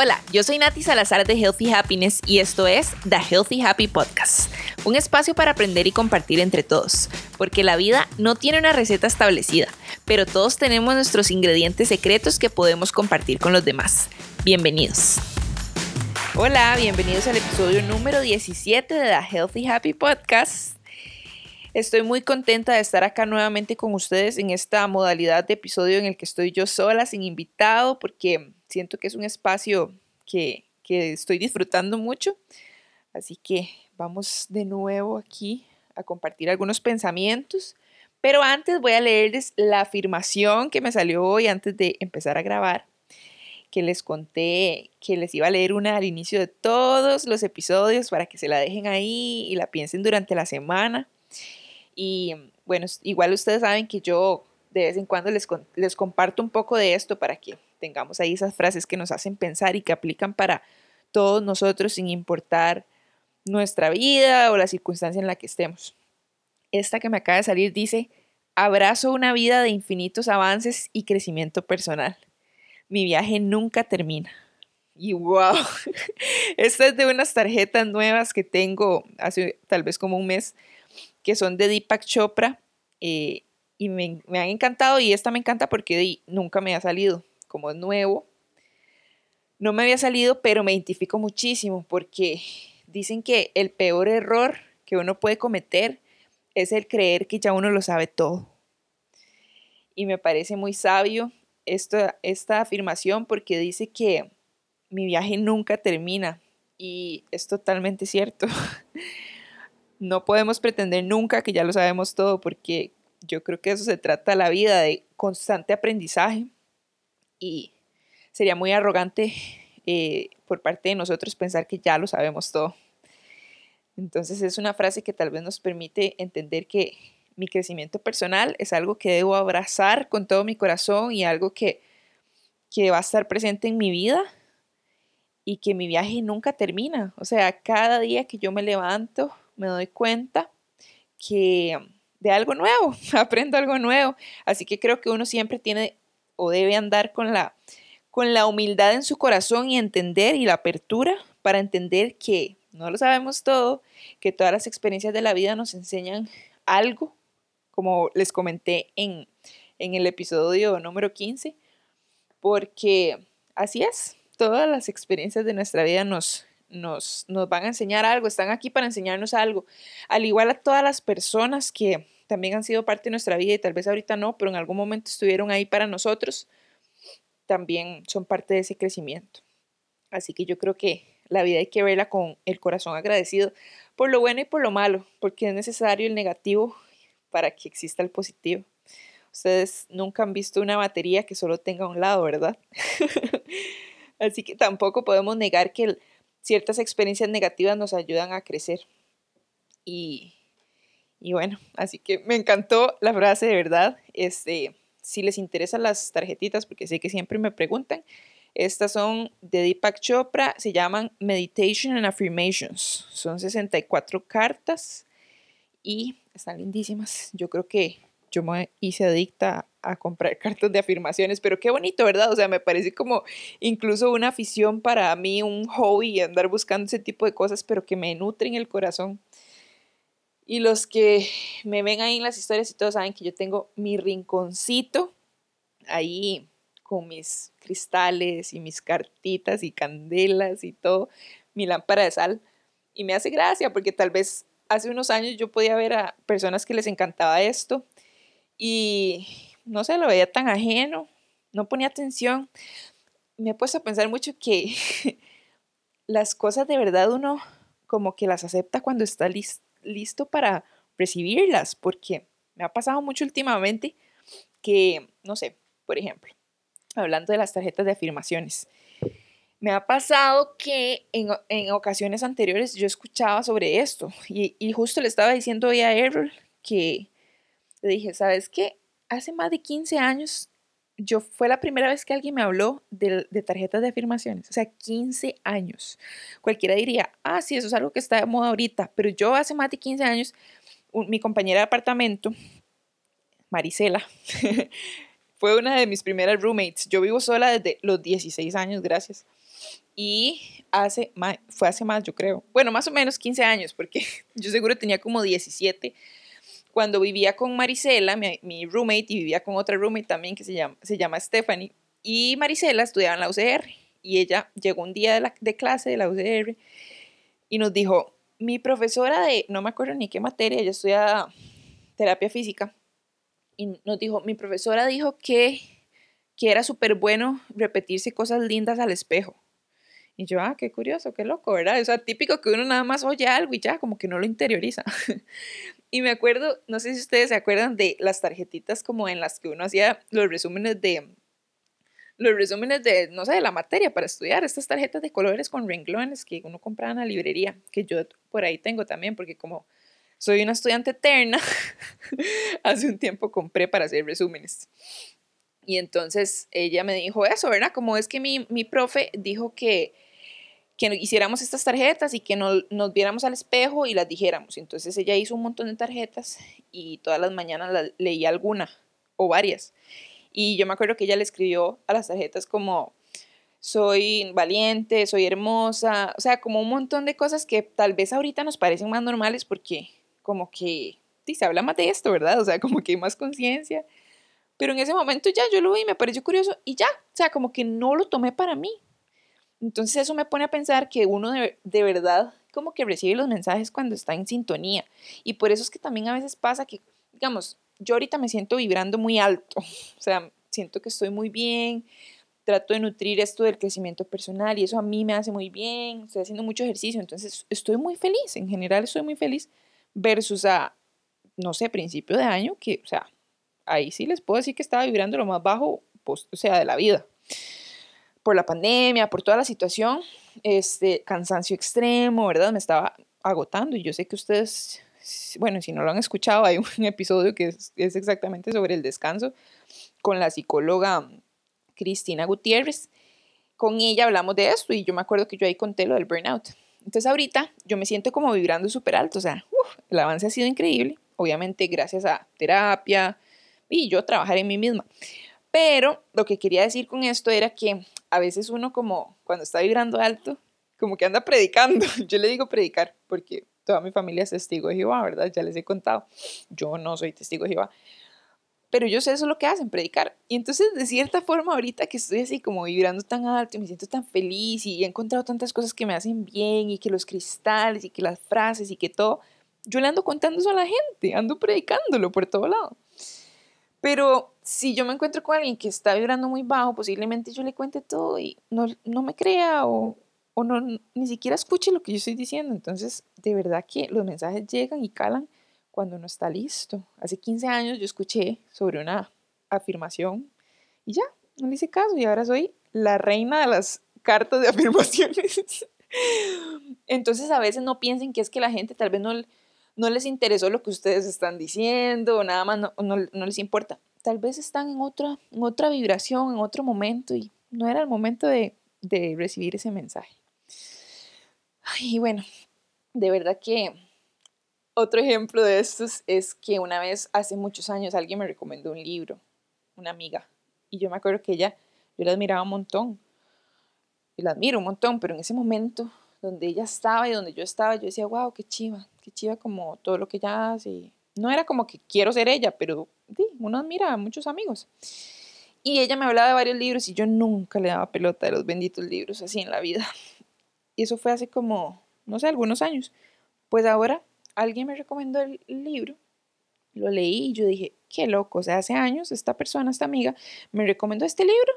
Hola, yo soy Nati Salazar de Healthy Happiness y esto es The Healthy Happy Podcast, un espacio para aprender y compartir entre todos, porque la vida no tiene una receta establecida, pero todos tenemos nuestros ingredientes secretos que podemos compartir con los demás. Bienvenidos. Hola, bienvenidos al episodio número 17 de The Healthy Happy Podcast. Estoy muy contenta de estar acá nuevamente con ustedes en esta modalidad de episodio en el que estoy yo sola, sin invitado, porque siento que es un espacio que, estoy disfrutando mucho. Así que vamos de nuevo aquí a compartir algunos pensamientos. Pero antes voy a leerles la afirmación que me salió hoy antes de empezar a grabar, que les conté que les iba a leer una al inicio de todos los episodios para que se la dejen ahí y la piensen durante la semana. Y bueno, igual ustedes saben que yo de vez en cuando les, les comparto un poco de esto para que tengamos ahí esas frases que nos hacen pensar y que aplican para todos nosotros sin importar nuestra vida o la circunstancia en la que estemos. Esta que me acaba de salir dice, abrazo una vida de infinitos avances y crecimiento personal. Mi viaje nunca termina. Y wow, esta es de unas tarjetas nuevas que tengo hace tal vez como un mes, que son de Deepak Chopra. Eh, y me, me, han encantado y esta me encanta porque nunca me ha salido como nuevo, no me había salido, pero me identifico muchísimo porque dicen que el peor error que uno puede cometer es el creer que ya uno lo sabe todo. Y me parece muy sabio esta, esta afirmación porque dice que mi viaje nunca termina y es totalmente cierto. No podemos pretender nunca que ya lo sabemos todo porque yo creo que eso se trata la vida de constante aprendizaje y sería muy arrogante eh, por parte de nosotros pensar que ya lo sabemos todo. Entonces es una frase que tal vez nos permite entender que mi crecimiento personal es algo que debo abrazar con todo mi corazón y algo que, que va a estar presente en mi vida y que mi viaje nunca termina. O sea, cada día que yo me levanto me doy cuenta que de algo nuevo, aprendo algo nuevo. Así que creo que uno siempre tiene o debe andar con la, con la humildad en su corazón y entender y la apertura para entender que no lo sabemos todo, que todas las experiencias de la vida nos enseñan algo, como les comenté en, en el episodio número 15, porque así es, todas las experiencias de nuestra vida nos, nos, nos, van a enseñar algo, están aquí para enseñarnos algo, al igual a todas las personas que también han sido parte de nuestra vida y tal vez ahorita no, pero en algún momento estuvieron ahí para nosotros, también son parte de ese crecimiento. Así que yo creo que la vida hay que verla con el corazón agradecido por lo bueno y por lo malo, porque es necesario el negativo para que exista el positivo. Ustedes nunca han visto una batería que solo tenga un lado, ¿verdad? Así que tampoco podemos negar que ciertas experiencias negativas nos ayudan a crecer. Y, y bueno, así que me encantó la frase de verdad. Este, si les interesan las tarjetitas, porque sé que siempre me preguntan, estas son de Deepak Chopra, se llaman Meditation and Affirmations. Son 64 cartas y están lindísimas. Yo creo que yo me hice adicta a comprar cartas de afirmaciones, pero qué bonito, ¿verdad? O sea, me parece como incluso una afición para mí, un hobby, andar buscando ese tipo de cosas, pero que me nutren el corazón. Y los que me ven ahí en las historias y todos saben que yo tengo mi rinconcito ahí con mis cristales y mis cartitas y candelas y todo, mi lámpara de sal. Y me hace gracia porque tal vez hace unos años yo podía ver a personas que les encantaba esto y no se lo veía tan ajeno, no ponía atención. Me he puesto a pensar mucho que las cosas de verdad uno como que las acepta cuando está listo listo para recibirlas, porque me ha pasado mucho últimamente que, no sé, por ejemplo, hablando de las tarjetas de afirmaciones, me ha pasado que en, ocasiones anteriores yo escuchaba sobre esto y, y, justo le estaba diciendo hoy a Errol que le dije, ¿sabes qué? Hace más de 15 años yo fue la primera vez que alguien me habló de, tarjetas de afirmaciones, o sea, 15 años. Cualquiera diría, ah, sí, eso es algo que está de moda ahorita, pero yo hace más de 15 años, mi compañera de apartamento, Marisela, fue una de mis primeras roommates. Yo vivo sola desde los 16 años, gracias. y hace, fue hace más, yo creo, bueno, más o menos 15 años, porque yo seguro tenía como 17 cuando vivía con Marisela, mi, roommate, y vivía con otra roommate también que se llama, se llama Stephanie, y Marisela estudiaba en la UCR, y ella llegó un día de, la, de clase de la UCR y nos dijo, mi profesora de, no me acuerdo ni qué materia, ella estudia terapia física, y nos dijo, mi profesora dijo que, que era súper bueno repetirse cosas lindas al espejo. Y yo, ah, qué curioso, qué loco, ¿verdad? O sea, típico que uno nada más oye algo y ya, como que no lo interioriza. y me acuerdo, no sé si ustedes se acuerdan de las tarjetitas como en las que uno hacía los resúmenes de, los resúmenes de, no sé, de la materia para estudiar, estas tarjetas de colores con renglones que uno compraba en la librería, que yo por ahí tengo también, porque como soy una estudiante eterna, hace un tiempo compré para hacer resúmenes. Y entonces ella me dijo eso, ¿verdad? Como es que mi, mi profe dijo que, que hiciéramos estas tarjetas y que nos viéramos al espejo y las dijéramos. Entonces ella hizo un montón de tarjetas y todas las mañanas leía alguna o varias. Y yo me acuerdo que ella le escribió a las tarjetas como soy valiente, soy hermosa, o sea, como un montón de cosas que tal vez ahorita nos parecen más normales porque como que sí, se habla más de esto, ¿verdad? O sea, como que hay más conciencia. Pero en ese momento ya yo lo vi, me pareció curioso y ya, o sea, como que no lo tomé para mí. Entonces eso me pone a pensar que uno de, de, verdad como que recibe los mensajes cuando está en sintonía. Y por eso es que también a veces pasa que, digamos, yo ahorita me siento vibrando muy alto, o sea, siento que estoy muy bien, trato de nutrir esto del crecimiento personal y eso a mí me hace muy bien, estoy haciendo mucho ejercicio, entonces estoy muy feliz, en general estoy muy feliz versus a, no sé, principio de año, que, o sea, ahí sí les puedo decir que estaba vibrando lo más bajo, o sea, de la vida por la pandemia, por toda la situación, este cansancio extremo, ¿verdad? Me estaba agotando y yo sé que ustedes, bueno, si no lo han escuchado, hay un episodio que es, exactamente sobre el descanso con la psicóloga Cristina Gutiérrez. Con ella hablamos de esto y yo me acuerdo que yo ahí conté lo del burnout. Entonces ahorita yo me siento como vibrando súper alto, o sea, el avance ha sido increíble, obviamente gracias a terapia y yo trabajar en mí misma. Pero lo que quería decir con esto era que a veces uno como cuando está vibrando alto, como que anda predicando. Yo le digo predicar porque toda mi familia es testigo de Jehová, ¿verdad? Ya les he contado. Yo no soy testigo de Jehová. Pero yo sé eso es lo que hacen, predicar. Y entonces, de cierta forma, ahorita que estoy así como vibrando tan alto y me siento tan feliz y he encontrado tantas cosas que me hacen bien y que los cristales y que las frases y que todo, yo le ando contando eso a la gente, ando predicándolo por todo lado. Pero si yo me encuentro con alguien que está vibrando muy bajo, posiblemente yo le cuente todo y no, no me crea o, o no, ni siquiera escuche lo que yo estoy diciendo. Entonces, de verdad que los mensajes llegan y calan cuando uno está listo. Hace 15 años yo escuché sobre una afirmación y ya, no le hice caso y ahora soy la reina de las cartas de afirmaciones. Entonces a veces no piensen que es que la gente tal vez no, no les interesó lo que ustedes están diciendo, nada más no, no, les importa. Tal vez están en otra, en otra vibración, en otro momento y no era el momento de, de recibir ese mensaje. Y bueno, de verdad que otro ejemplo de estos es que una vez, hace muchos años, alguien me recomendó un libro, una amiga, y yo me acuerdo que ella, yo la admiraba un montón, y la admiro un montón, pero en ese momento donde ella estaba y donde yo estaba, yo decía, wow, qué chiva, qué chiva como todo lo que ella hace. No era como que quiero ser ella, pero sí, uno admira a muchos amigos. Y ella me hablaba de varios libros y yo nunca le daba pelota de los benditos libros así en la vida. Y eso fue hace como, no sé, algunos años. Pues ahora alguien me recomendó el libro, lo leí y yo dije, qué loco, o sea, hace años esta persona, esta amiga, me recomendó este libro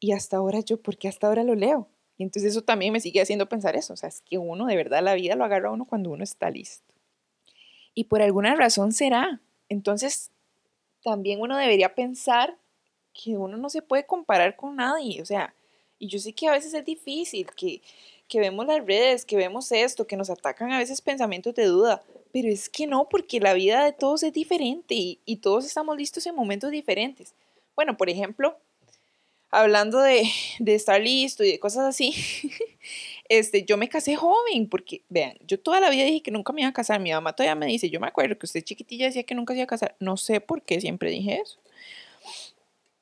y hasta ahora yo, ¿por qué hasta ahora lo leo? Y entonces eso también me sigue haciendo pensar eso, o sea, es que uno de verdad la vida lo agarra a uno cuando uno está listo. Y por alguna razón será. Entonces, también uno debería pensar que uno no se puede comparar con nadie, o sea, y yo sé que a veces es difícil, que, que vemos las redes, que vemos esto, que nos atacan a veces pensamientos de duda, pero es que no, porque la vida de todos es diferente y, y todos estamos listos en momentos diferentes. Bueno, por ejemplo, hablando de, de, estar listo y de cosas así, este, yo me casé joven, porque, vean, yo toda la vida dije que nunca me iba a casar. Mi mamá todavía me dice, yo me acuerdo que usted chiquitilla decía que nunca se iba a casar. No sé por qué siempre dije eso.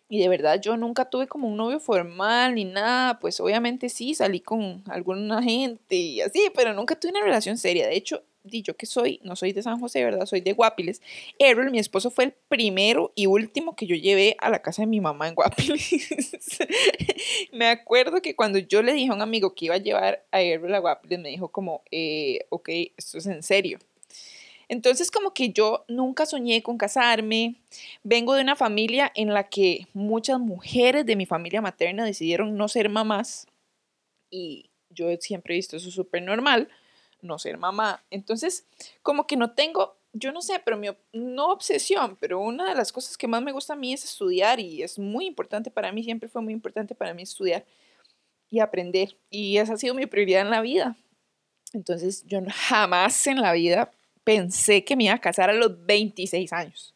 Y de verdad yo nunca tuve como un novio formal ni nada, pues obviamente sí, salí con alguna gente y así, pero nunca tuve una relación seria. De hecho, yo que soy, no soy de San José, ¿verdad? Soy de Guapiles. Errol, mi esposo, fue el primero y último que yo llevé a la casa de mi mamá en Guapiles. me acuerdo que cuando yo le dije a un amigo que iba a llevar a Errol a Guapiles, me dijo como, eh, ok, esto es en serio. Entonces como que yo nunca soñé con casarme. Vengo de una familia en la que muchas mujeres de mi familia materna decidieron no ser mamás y yo siempre he visto eso súper normal no ser mamá. Entonces, como que no tengo, yo no sé, pero mi, no obsesión, pero una de las cosas que más me gusta a mí es estudiar y es muy importante para mí, siempre fue muy importante para mí estudiar y aprender. Y esa ha sido mi prioridad en la vida. Entonces, yo jamás en la vida pensé que me iba a casar a los 26 años.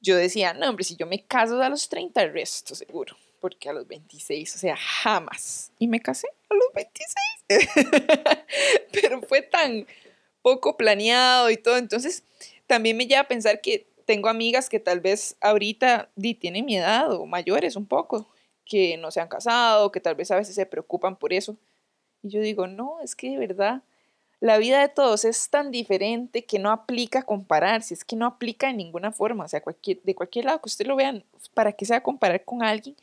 Yo decía, no, hombre, si yo me caso a los 30, el resto seguro porque a los 26, o sea, jamás. Y me casé a los 26. Pero fue tan poco planeado y todo. Entonces, también me lleva a pensar que tengo amigas que tal vez ahorita di, tienen mi edad o mayores un poco, que no se han casado, que tal vez a veces se preocupan por eso. Y yo digo, no, es que de verdad la vida de todos es tan diferente que no aplica compararse, es que no aplica en ninguna forma, o sea, cualquier, de cualquier lado que usted lo vean, ¿para qué se va a comparar con alguien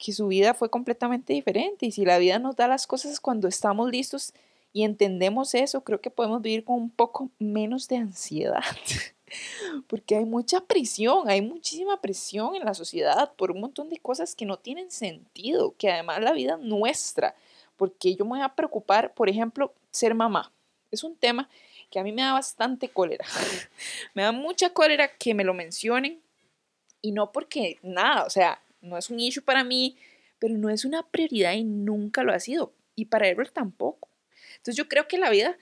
que su vida fue completamente diferente y si la vida nos da las cosas cuando estamos listos y entendemos eso, creo que podemos vivir con un poco menos de ansiedad. Porque hay mucha presión, hay muchísima presión en la sociedad por un montón de cosas que no tienen sentido, que además la vida nuestra, porque yo me voy a preocupar, por ejemplo, ser mamá. Es un tema que a mí me da bastante cólera. me da mucha cólera que me lo mencionen y no porque nada, o sea, no es un issue para mí, pero no es una prioridad y nunca lo ha sido. Y para Errol tampoco. Entonces yo creo que la vida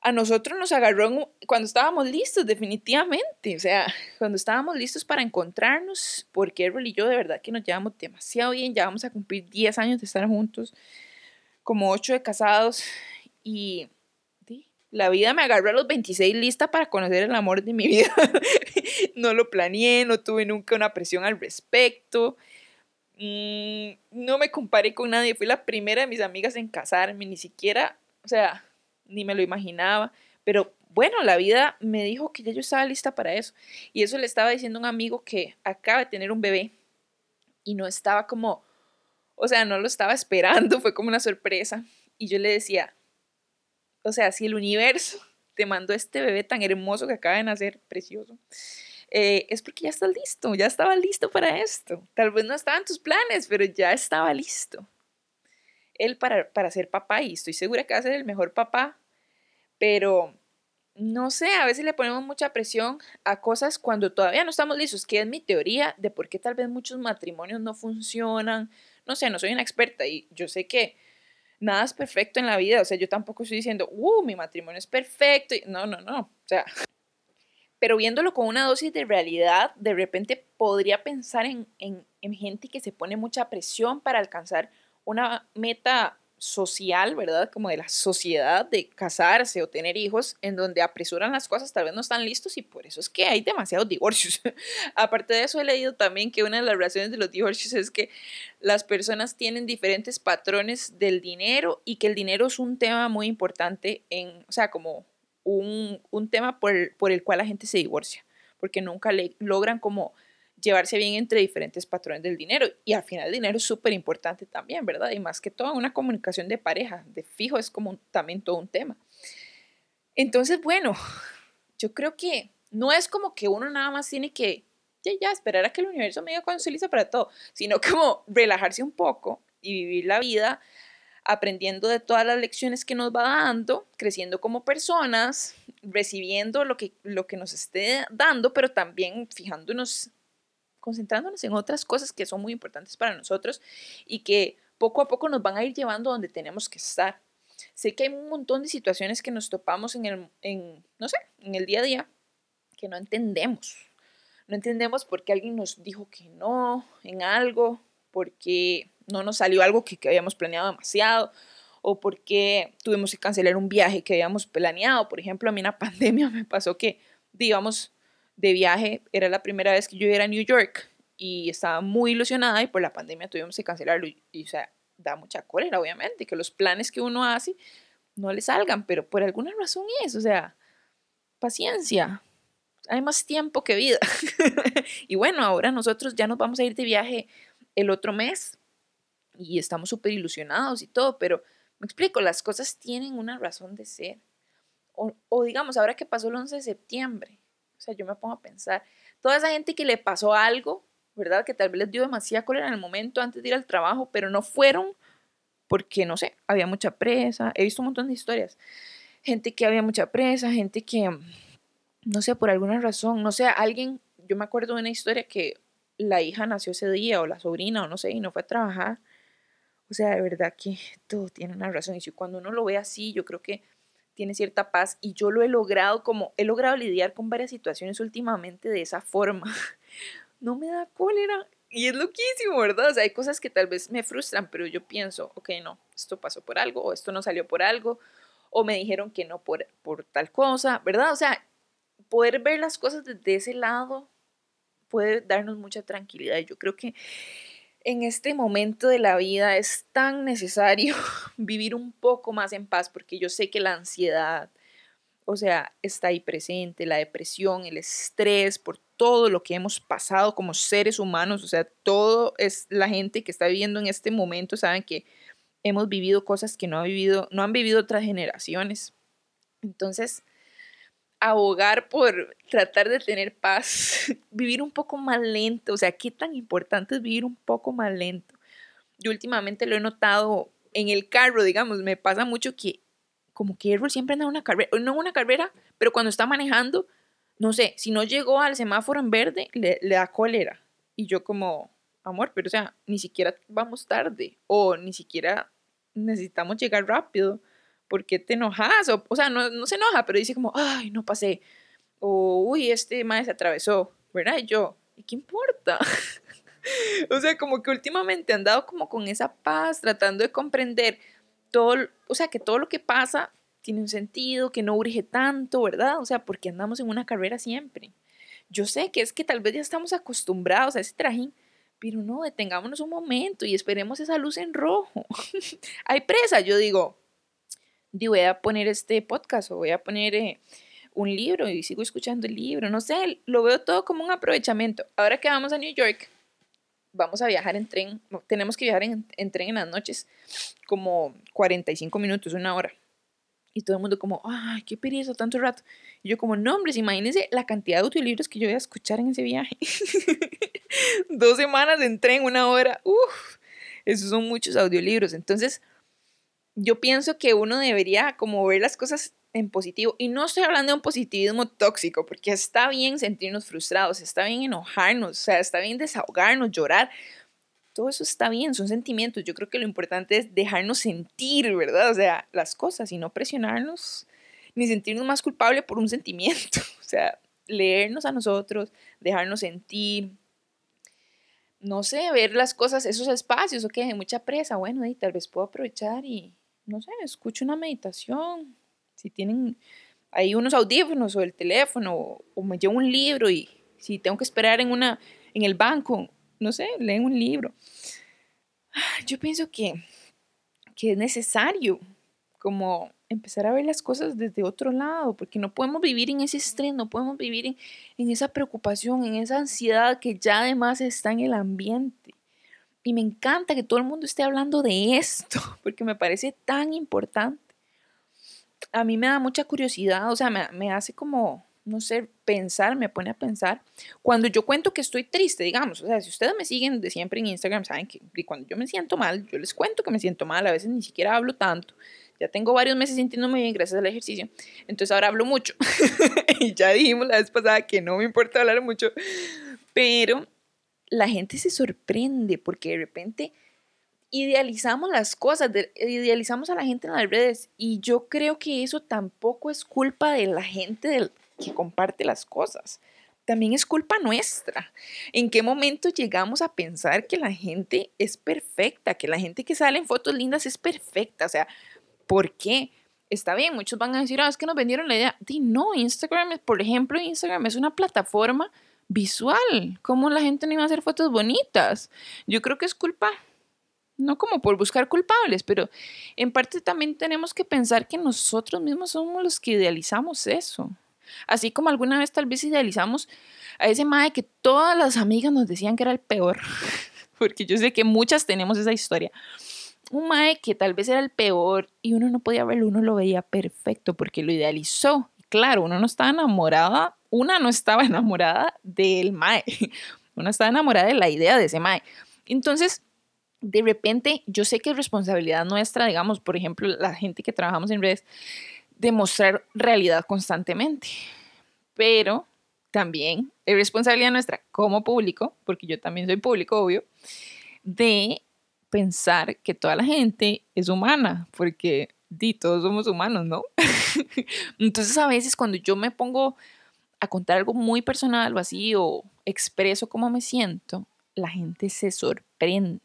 a nosotros nos agarró cuando estábamos listos, definitivamente. O sea, cuando estábamos listos para encontrarnos, porque Errol y yo de verdad que nos llevamos demasiado bien. Ya vamos a cumplir 10 años de estar juntos, como 8 de casados. Y la vida me agarró a los 26 lista para conocer el amor de mi vida. no lo planeé, no tuve nunca una presión al respecto. Mm, no me comparé con nadie. Fui la primera de mis amigas en casarme, ni siquiera, o sea, ni me lo imaginaba. Pero bueno, la vida me dijo que ya yo estaba lista para eso. Y eso le estaba diciendo un amigo que acaba de tener un bebé y no estaba como, o sea, no lo estaba esperando, fue como una sorpresa. Y yo le decía, o sea, si el universo te mandó este bebé tan hermoso que acaba de nacer, precioso, eh, es porque ya estás listo, ya estaba listo para esto. Tal vez no estaban tus planes, pero ya estaba listo. Él para, para ser papá, y estoy segura que va a ser el mejor papá, pero no sé, a veces le ponemos mucha presión a cosas cuando todavía no estamos listos, que es mi teoría de por qué tal vez muchos matrimonios no funcionan. No sé, no soy una experta y yo sé que nada es perfecto en la vida. O sea, yo tampoco estoy diciendo, uh, mi matrimonio es perfecto. No, no, no. O sea, pero viéndolo con una dosis de realidad, de repente podría pensar en, en, en gente que se pone mucha presión para alcanzar una meta social, ¿verdad? Como de la sociedad de casarse o tener hijos, en donde apresuran las cosas, tal vez no están listos y por eso es que hay demasiados divorcios. Aparte de eso, he leído también que una de las razones de los divorcios es que las personas tienen diferentes patrones del dinero y que el dinero es un tema muy importante en, o sea, como un, un tema por el, por el cual la gente se divorcia, porque nunca logran como llevarse bien entre diferentes patrones del dinero. Y al final el dinero es súper importante también, ¿verdad? Y más que todo una comunicación de pareja, de fijo, es como también todo un tema. Entonces, bueno, yo creo que no es como que uno nada más tiene que ya, ya esperar a que el universo me diga cuando se lista para todo, sino como relajarse un poco y vivir la vida aprendiendo de todas las lecciones que nos va dando, creciendo como personas, recibiendo lo que, lo que nos esté dando, pero también fijándonos concentrándonos en otras cosas que son muy importantes para nosotros y que poco a poco nos van a ir llevando donde tenemos que estar. Sé que hay un montón de situaciones que nos topamos en el, en, no sé, en el día a día que no entendemos. No entendemos por qué alguien nos dijo que no en algo, porque no nos salió algo que, habíamos planeado demasiado, o porque tuvimos que cancelar un viaje que habíamos planeado. Por ejemplo, a mí en la pandemia me pasó que, digamos, de viaje, era la primera vez que yo iba a New York y estaba muy ilusionada y por la pandemia tuvimos que cancelarlo y, o sea, da mucha cólera, obviamente, que los planes que uno hace no le salgan, pero por alguna razón es, o sea, paciencia, hay más tiempo que vida. y bueno, ahora nosotros ya nos vamos a ir de viaje el otro mes y estamos súper ilusionados y todo, pero me explico, las cosas tienen una razón de ser. O, o, digamos, ahora que pasó el 11 de septiembre, o sea, yo me pongo a pensar, toda esa gente que le pasó algo, ¿verdad? Que tal vez les dio demasiada cólera en el momento antes de ir al trabajo, pero no fueron porque, no sé, había mucha presa. He visto un montón de historias. Gente que había mucha presa, gente que, no sé, por alguna razón, no sé, alguien, yo me acuerdo de una historia que la hija nació ese día o la sobrina o no sé, y no fue a trabajar. O sea, de verdad que todo tiene una razón. Y si cuando uno lo ve así, yo creo que tiene cierta paz y yo lo he logrado como, he logrado lidiar con varias situaciones últimamente de esa forma. no me da cólera. Y es loquísimo, ¿verdad? O sea, hay cosas que tal vez me frustran, pero yo pienso, ok, no, esto pasó por algo, o esto no salió por algo, o me dijeron que no por, por tal cosa, ¿verdad? O sea, poder ver las cosas desde ese lado puede darnos mucha tranquilidad. Yo creo que en este momento de la vida es tan necesario vivir un poco más en paz, porque yo sé que la ansiedad, o sea, está ahí presente, la depresión, el estrés por todo lo que hemos pasado como seres humanos, o sea, todo es la gente que está viviendo en este momento, saben que hemos vivido cosas que no, ha vivido, no han vivido otras generaciones. Entonces, abogar por tratar de tener paz, vivir un poco más lento, o sea, qué tan importante es vivir un poco más lento. Yo últimamente lo he notado en el carro, digamos, me pasa mucho que como que Errol siempre anda en una carrera, no en una carrera, pero cuando está manejando, no sé, si no llegó al semáforo en verde, le, le da cólera. Y yo como, amor, pero o sea, ni siquiera vamos tarde o ni siquiera necesitamos llegar rápido. ¿Por qué te enojas? O, o sea, no, no, se enoja, pero dice como, ay, no pasé. O, uy, este maestro se atravesó, ¿verdad? Y yo, ¿y qué importa? o sea, como que últimamente han dado como con esa paz, tratando de comprender todo, o sea, que todo lo que pasa tiene un sentido, que no urge tanto, ¿verdad? O sea, porque andamos en una carrera siempre. Yo sé que es que tal vez ya estamos acostumbrados a ese trajín, pero no, detengámonos un momento y esperemos esa luz en rojo. Hay presa, yo digo, voy a poner este podcast o voy a poner eh, un libro y sigo escuchando el libro, no sé, lo veo todo como un aprovechamiento. Ahora que vamos a New York, vamos a viajar en tren, tenemos que viajar en, en tren en las noches, como 45 minutos, una hora. Y todo el mundo como, ay, qué pereza, tanto rato. Y yo como, no, imagínense la cantidad de audiolibros que yo voy a escuchar en ese viaje. Dos semanas en tren, una hora. Uf, esos son muchos audiolibros. Entonces, yo pienso que uno debería como ver las cosas en positivo. Y no estoy hablando de un positivismo tóxico, porque está bien sentirnos frustrados, está bien enojarnos, o sea, está bien desahogarnos, llorar, todo eso está bien, son sentimientos. Yo creo que lo importante es dejarnos sentir, ¿verdad? O sea, las cosas y no presionarnos ni sentirnos más culpables por un sentimiento. O sea, leernos a nosotros, dejarnos sentir, no sé, ver las cosas, esos espacios, ok, hay mucha presa, bueno, y tal vez puedo aprovechar y, no sé, escucho una meditación. Si tienen ahí unos audífonos o el teléfono, o me llevo un libro y si tengo que esperar en, una, en el banco, no sé, leen un libro. Yo pienso que, que es necesario como empezar a ver las cosas desde otro lado, porque no podemos vivir en ese estrés, no podemos vivir en, en esa preocupación, en esa ansiedad que ya además está en el ambiente. Y me encanta que todo el mundo esté hablando de esto, porque me parece tan importante. A mí me da mucha curiosidad, o sea, me, me hace como, no sé, pensar, me pone a pensar. Cuando yo cuento que estoy triste, digamos, o sea, si ustedes me siguen de siempre en Instagram, saben que cuando yo me siento mal, yo les cuento que me siento mal, a veces ni siquiera hablo tanto. Ya tengo varios meses sintiéndome bien gracias al ejercicio, entonces ahora hablo mucho. y ya dijimos la vez pasada que no me importa hablar mucho, pero la gente se sorprende porque de repente idealizamos las cosas, idealizamos a la gente en las redes y yo creo que eso tampoco es culpa de la gente del, que comparte las cosas. También es culpa nuestra. ¿En qué momento llegamos a pensar que la gente es perfecta, que la gente que sale en fotos lindas es perfecta? O sea, ¿por qué? Está bien, muchos van a decir, ah, es que nos vendieron la idea. Di, no, Instagram, por ejemplo, Instagram es una plataforma visual, cómo la gente no iba a hacer fotos bonitas. Yo creo que es culpa, no como por buscar culpables, pero en parte también tenemos que pensar que nosotros mismos somos los que idealizamos eso. Así como alguna vez tal vez idealizamos a ese mae que todas las amigas nos decían que era el peor, porque yo sé que muchas tenemos esa historia. Un mae que tal vez era el peor y uno no podía verlo, uno lo veía perfecto porque lo idealizó. Claro, uno no estaba enamorada, una no estaba enamorada del mae, una estaba enamorada de la idea de ese mae. Entonces, de repente, yo sé que es responsabilidad nuestra, digamos, por ejemplo, la gente que trabajamos en redes, demostrar realidad constantemente. Pero también es responsabilidad nuestra como público, porque yo también soy público, obvio, de pensar que toda la gente es humana, porque di, todos somos humanos, ¿no? Entonces a veces cuando yo me pongo a contar algo muy personal o así, o expreso cómo me siento, la gente se sorprende.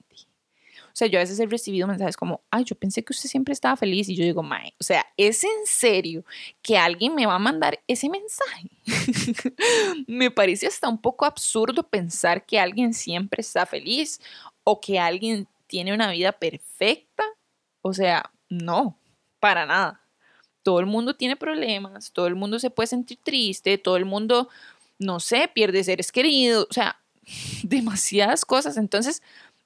O sea, yo a veces he recibido mensajes como, ay, yo pensé que usted siempre estaba feliz y yo digo, mae, o sea, ¿es en serio que alguien me va a mandar ese mensaje? me parece hasta un poco absurdo pensar que alguien siempre está feliz o que alguien tiene una vida perfecta. O sea, no, para nada. Todo el mundo tiene problemas, todo el mundo se puede sentir triste, todo el mundo, no sé, pierde seres queridos, o sea, demasiadas cosas. Entonces,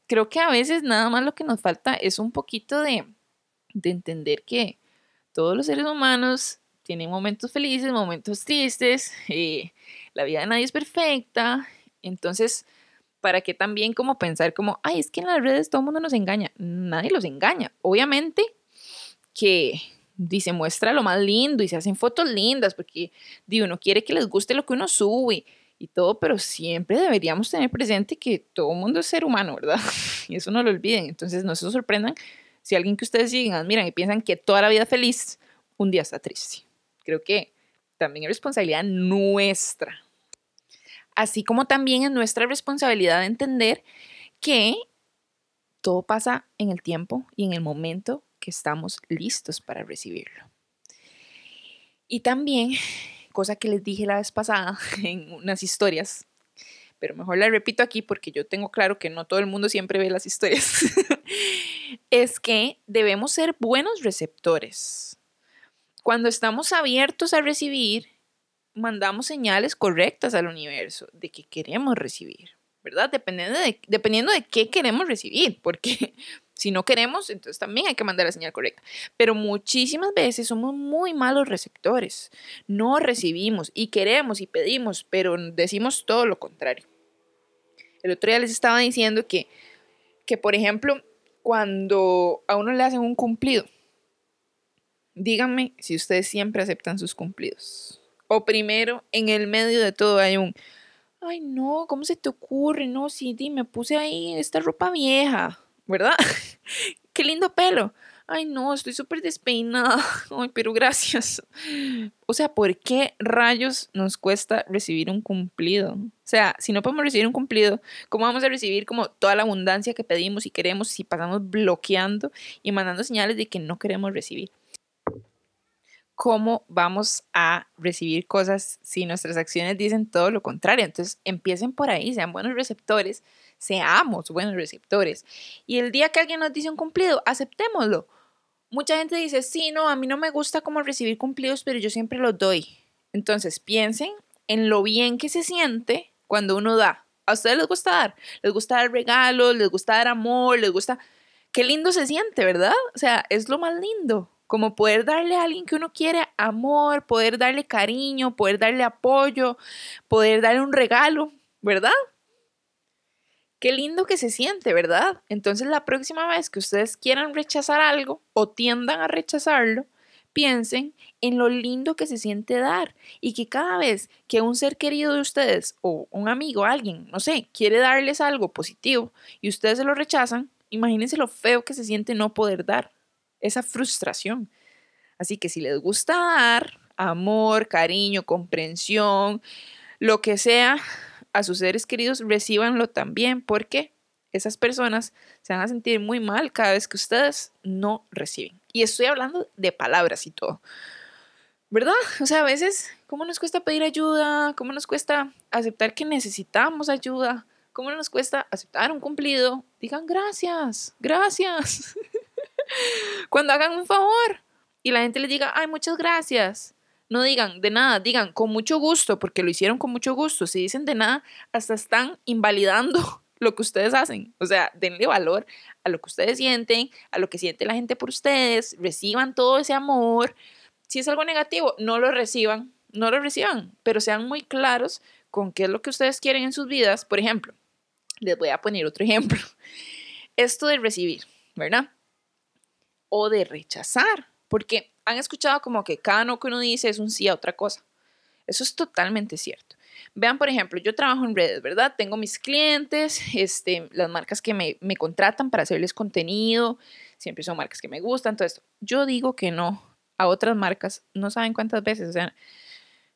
creo que a veces nada más lo que nos falta es un poquito de, entender que todos los seres humanos tienen momentos felices, momentos tristes, eh, la vida de nadie es perfecta, entonces, ¿para qué también como pensar como, ay, es que en las redes todo el mundo nos engaña? Nadie los engaña. Obviamente que dice muestra lo más lindo y se hacen fotos lindas porque digo, uno quiere que les guste lo que uno sube y todo, pero siempre deberíamos tener presente que todo el mundo es ser humano, ¿verdad? Y eso no lo olviden. Entonces no se sorprendan si alguien que ustedes sigan, miran y piensan que toda la vida feliz, un día está triste. Creo que también es responsabilidad nuestra. Así como también es nuestra responsabilidad de entender que todo pasa en el tiempo y en el momento que estamos listos para recibirlo. Y también cosa que les dije la vez pasada en unas historias, pero mejor la repito aquí porque yo tengo claro que no todo el mundo siempre ve las historias, es que debemos ser buenos receptores. Cuando estamos abiertos a recibir, mandamos señales correctas al universo de que queremos recibir, ¿verdad? Dependiendo de, dependiendo de qué queremos recibir, porque si no queremos, entonces también hay que mandar la señal correcta. Pero muchísimas veces somos muy malos receptores. No recibimos y queremos y pedimos, pero decimos todo lo contrario. El otro día les estaba diciendo que, que por ejemplo, cuando a uno le hacen un cumplido, díganme si ustedes siempre aceptan sus cumplidos. O primero, en el medio de todo hay un, ay no, ¿cómo se te ocurre? No, sí, me puse ahí esta ropa vieja ¿verdad? Qué lindo pelo. Ay, no, estoy súper despeinada. Ay, pero gracias. O sea, ¿por qué rayos nos cuesta recibir un cumplido? O sea, si no podemos recibir un cumplido, ¿cómo vamos a recibir como toda la abundancia que pedimos y queremos si pasamos bloqueando y mandando señales de que no queremos recibir? ¿Cómo vamos a recibir cosas si nuestras acciones dicen todo lo contrario? Entonces, empiecen por ahí, sean buenos receptores seamos buenos receptores. Y el día que alguien nos dice un cumplido, aceptémoslo. Mucha gente dice, sí, no, a mí no me gusta como recibir cumplidos, pero yo siempre los doy. Entonces piensen en lo bien que se siente cuando uno da. ¿A ustedes les gusta dar? ¿Les gusta dar regalos? ¿Les gusta dar amor? ¿Les gusta... Qué lindo se siente, ¿verdad? O sea, es lo más lindo. Como poder darle a alguien que uno quiere amor, poder darle cariño, poder darle apoyo, poder darle un regalo, ¿verdad? Qué lindo que se siente, ¿verdad? Entonces la próxima vez que ustedes quieran rechazar algo o tiendan a rechazarlo, piensen en lo lindo que se siente dar y que cada vez que un ser querido de ustedes o un amigo, alguien, no sé, quiere darles algo positivo y ustedes se lo rechazan, imagínense lo feo que se siente no poder dar, esa frustración. Así que si les gusta dar amor, cariño, comprensión, lo que sea, a sus seres queridos, recibanlo también, porque esas personas se van a sentir muy mal cada vez que ustedes no reciben. Y estoy hablando de palabras y todo. ¿verdad? O sea, a veces, ¿cómo nos cuesta pedir ayuda? ¿Cómo nos cuesta aceptar que necesitamos ayuda? ¿Cómo nos cuesta aceptar un cumplido? Digan gracias, gracias. Cuando hagan un favor y la gente les diga, ay, muchas gracias. No digan de nada, digan con mucho gusto, porque lo hicieron con mucho gusto. Si dicen de nada, hasta están invalidando lo que ustedes hacen. O sea, denle valor a lo que ustedes sienten, a lo que siente la gente por ustedes, reciban todo ese amor. Si es algo negativo, no lo reciban, no lo reciban, pero sean muy claros con qué es lo que ustedes quieren en sus vidas. Por ejemplo, les voy a poner otro ejemplo. Esto de recibir, ¿verdad? O de rechazar, porque han escuchado como que cada no que uno dice es un sí a otra cosa. Eso es totalmente cierto. Vean, por ejemplo, yo trabajo en redes, ¿verdad? Tengo mis clientes, este, las marcas que me, me contratan para hacerles contenido, siempre son marcas que me gustan, todo. Yo digo que no a otras marcas, no saben cuántas veces, o sea,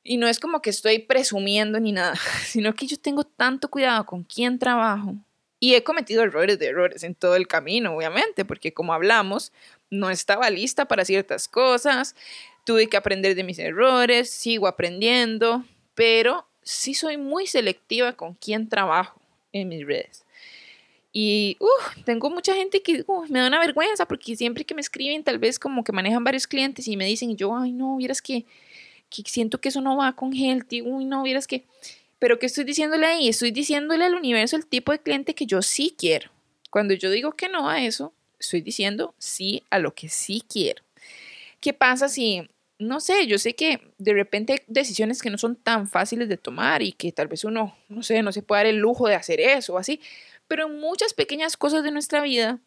y no es como que estoy presumiendo ni nada, sino que yo tengo tanto cuidado con quién trabajo. Y he cometido errores de errores en todo el camino, obviamente, porque como hablamos, no estaba lista para ciertas cosas, tuve que aprender de mis errores, sigo aprendiendo, pero sí soy muy selectiva con quién trabajo en mis redes. Y uh, tengo mucha gente que me da una vergüenza porque siempre que me escriben, tal vez como que manejan varios clientes y me dicen, yo, ay, no, vieras que que siento que eso no va con Healthy, uy, no, vieras que... Pero ¿qué estoy diciéndole ahí? Estoy diciéndole al universo el tipo de cliente que yo sí quiero. Cuando yo digo que no a eso, estoy diciendo sí a lo que sí quiero. ¿Qué pasa si, no sé, yo sé que de repente hay decisiones que no son tan fáciles de tomar y que tal vez uno, no sé, no se puede dar el lujo de hacer eso o así, pero en muchas pequeñas cosas de nuestra vida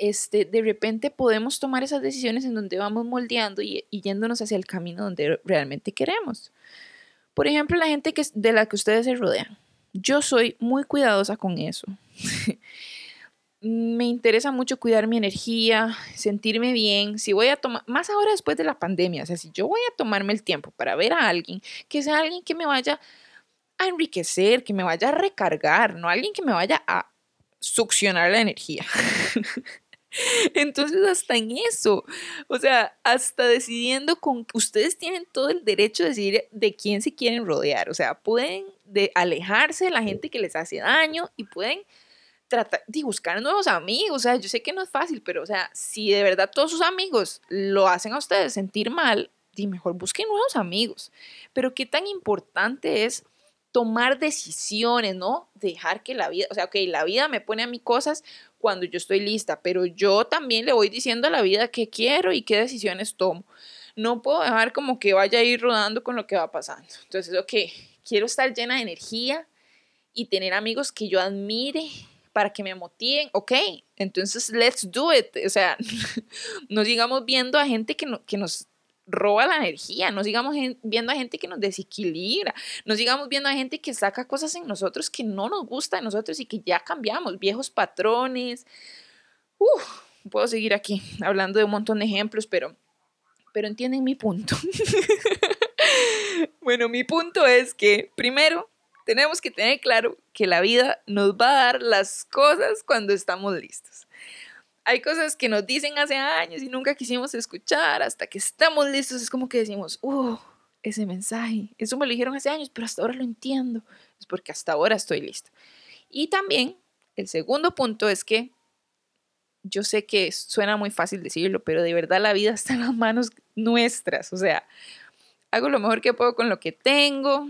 este, de repente podemos tomar esas decisiones en donde vamos moldeando y, yéndonos hacia el camino donde realmente queremos. Por ejemplo, la gente que, de la que ustedes se rodean. Yo soy muy cuidadosa con eso. me interesa mucho cuidar mi energía, sentirme bien. Si voy a tomar, más ahora después de la pandemia, o sea, si yo voy a tomarme el tiempo para ver a alguien, que sea alguien que me vaya a enriquecer, que me vaya a recargar, no alguien que me vaya a succionar la energía. Entonces, hasta en eso, o sea, hasta decidiendo con ustedes tienen todo el derecho de decidir de quién se quieren rodear, o sea, pueden de alejarse de la gente que les hace daño y pueden tratar de buscar nuevos amigos, o sea, yo sé que no es fácil, pero o sea, si de verdad todos sus amigos lo hacen a ustedes sentir mal, di mejor busquen nuevos amigos. Pero qué tan importante es tomar decisiones, ¿no? Dejar que la vida, o sea, ok, la vida me pone a mí cosas cuando yo estoy lista, pero yo también le voy diciendo a la vida qué quiero y qué decisiones tomo. No puedo dejar como que vaya a ir rodando con lo que va pasando. Entonces, ok, quiero estar llena de energía y tener amigos que yo admire para que me motiven, ok, entonces let's do it. O sea, no sigamos viendo a gente que, no, que nos roba la energía, no sigamos viendo a gente que nos desequilibra, no sigamos viendo a gente que saca cosas en nosotros que no nos gusta de nosotros y que ya cambiamos, viejos patrones. Uf, puedo seguir aquí hablando de un montón de ejemplos, pero, pero entienden mi punto. bueno, mi punto es que primero tenemos que tener claro que la vida nos va a dar las cosas cuando estamos listos hay cosas que nos dicen hace años y nunca quisimos escuchar hasta que estamos listos. Es como que decimos, uh, ese mensaje, eso me lo dijeron hace años, pero hasta ahora lo entiendo. Es porque hasta ahora estoy listo. Y también el segundo punto es que yo sé que suena muy fácil decirlo, pero de verdad la vida está en las manos nuestras. O sea, hago lo mejor que puedo con lo que tengo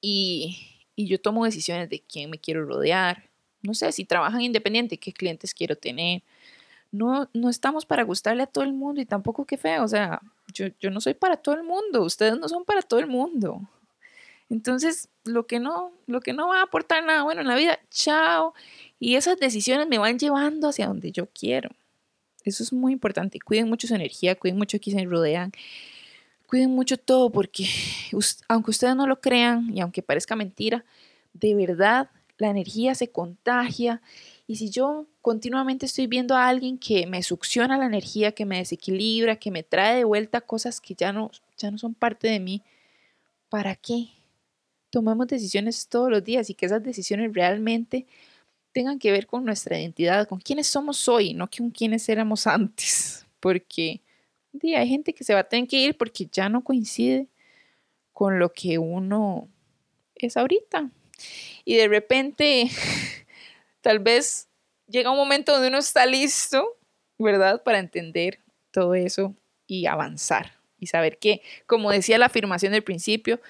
y, y yo tomo decisiones de quién me quiero rodear. No sé, si trabajan independiente, qué clientes quiero tener, no, no estamos para gustarle a todo el mundo y tampoco qué feo, o sea, yo, yo no soy para todo el mundo, ustedes no son para todo el mundo. Entonces, lo que no, lo que no va a aportar nada bueno en la vida, chao. Y esas decisiones me van llevando hacia donde yo quiero. Eso es muy importante. Cuiden mucho su energía, cuiden mucho a se rodean, cuiden mucho todo porque aunque ustedes no lo crean y aunque parezca mentira, de verdad la energía se contagia y si yo continuamente estoy viendo a alguien que me succiona la energía, que me desequilibra, que me trae de vuelta cosas que ya no, ya no son parte de mí, ¿para qué? Tomamos decisiones todos los días y que esas decisiones realmente tengan que ver con nuestra identidad, con quiénes somos hoy, no con quiénes éramos antes, porque hay gente que se va a tener que ir porque ya no coincide con lo que uno es ahorita. Y de repente, tal vez llega un momento donde uno está listo, ¿verdad? Para entender todo eso y avanzar. Y saber que, como decía la afirmación del principio,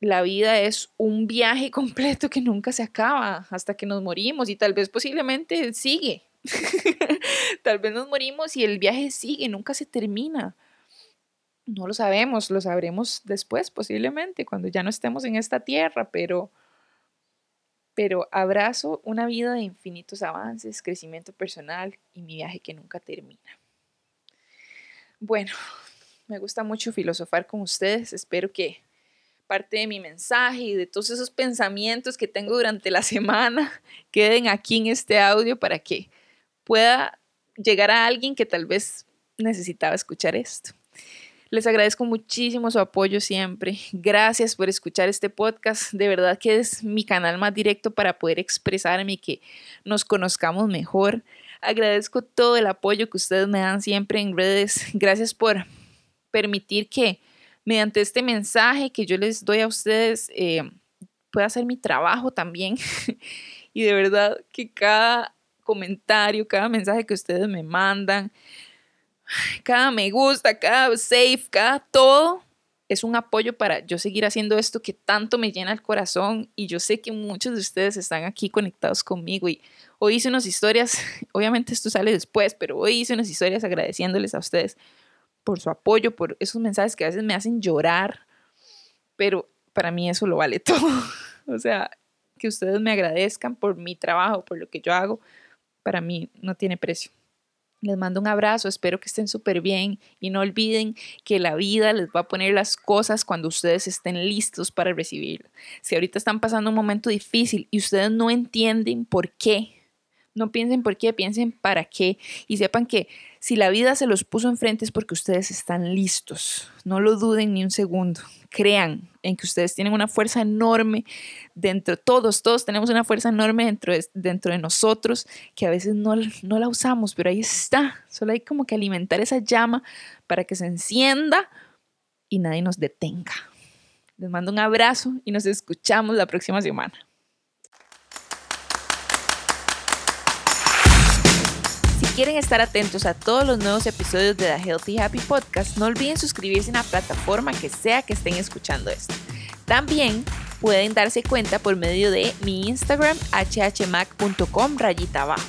la vida es un viaje completo que nunca se acaba hasta que nos morimos y tal vez posiblemente sigue. tal vez nos morimos y el viaje sigue, nunca se termina. No lo sabemos, lo sabremos después posiblemente, cuando ya no estemos en esta tierra, pero, pero abrazo una vida de infinitos avances, crecimiento personal y mi viaje que nunca termina. Bueno, me gusta mucho filosofar con ustedes, espero que parte de mi mensaje y de todos esos pensamientos que tengo durante la semana queden aquí en este audio para que pueda llegar a alguien que tal vez necesitaba escuchar esto. Les agradezco muchísimo su apoyo siempre. Gracias por escuchar este podcast. De verdad que es mi canal más directo para poder expresarme y que nos conozcamos mejor. Agradezco todo el apoyo que ustedes me dan siempre en redes. Gracias por permitir que mediante este mensaje que yo les doy a ustedes, eh, pueda hacer mi trabajo también. y de verdad que cada comentario, cada mensaje que ustedes me mandan, cada me gusta, cada save, cada todo, es un apoyo para yo seguir haciendo esto que tanto me llena el corazón y yo sé que muchos de ustedes están aquí conectados conmigo y hoy hice unas historias, obviamente esto sale después, pero hoy hice unas historias agradeciéndoles a ustedes por su apoyo, por esos mensajes que a veces me hacen llorar, pero para mí eso lo vale todo. o sea, que ustedes me agradezcan por mi trabajo, por lo que yo hago, para mí no tiene precio. Les mando un abrazo, espero que estén súper bien y no olviden que la vida les va a poner las cosas cuando ustedes estén listos para recibirlo. Si ahorita están pasando un momento difícil y ustedes no entienden por qué, no piensen por qué, piensen para qué y sepan que si la vida se los puso enfrente es porque ustedes están listos. No lo duden ni un segundo. Crean en que ustedes tienen una fuerza enorme dentro, todos, todos tenemos una fuerza enorme dentro de, nosotros que a veces no, no la usamos, pero ahí está. Solo hay como que alimentar esa llama para que se encienda y nadie nos detenga. Les mando un abrazo y nos escuchamos la próxima semana. Quieren estar atentos a todos los nuevos episodios de The Healthy Happy Podcast, no olviden suscribirse en la plataforma que sea que estén escuchando esto. También pueden darse cuenta por medio de mi Instagram hhmac.com rayita abajo.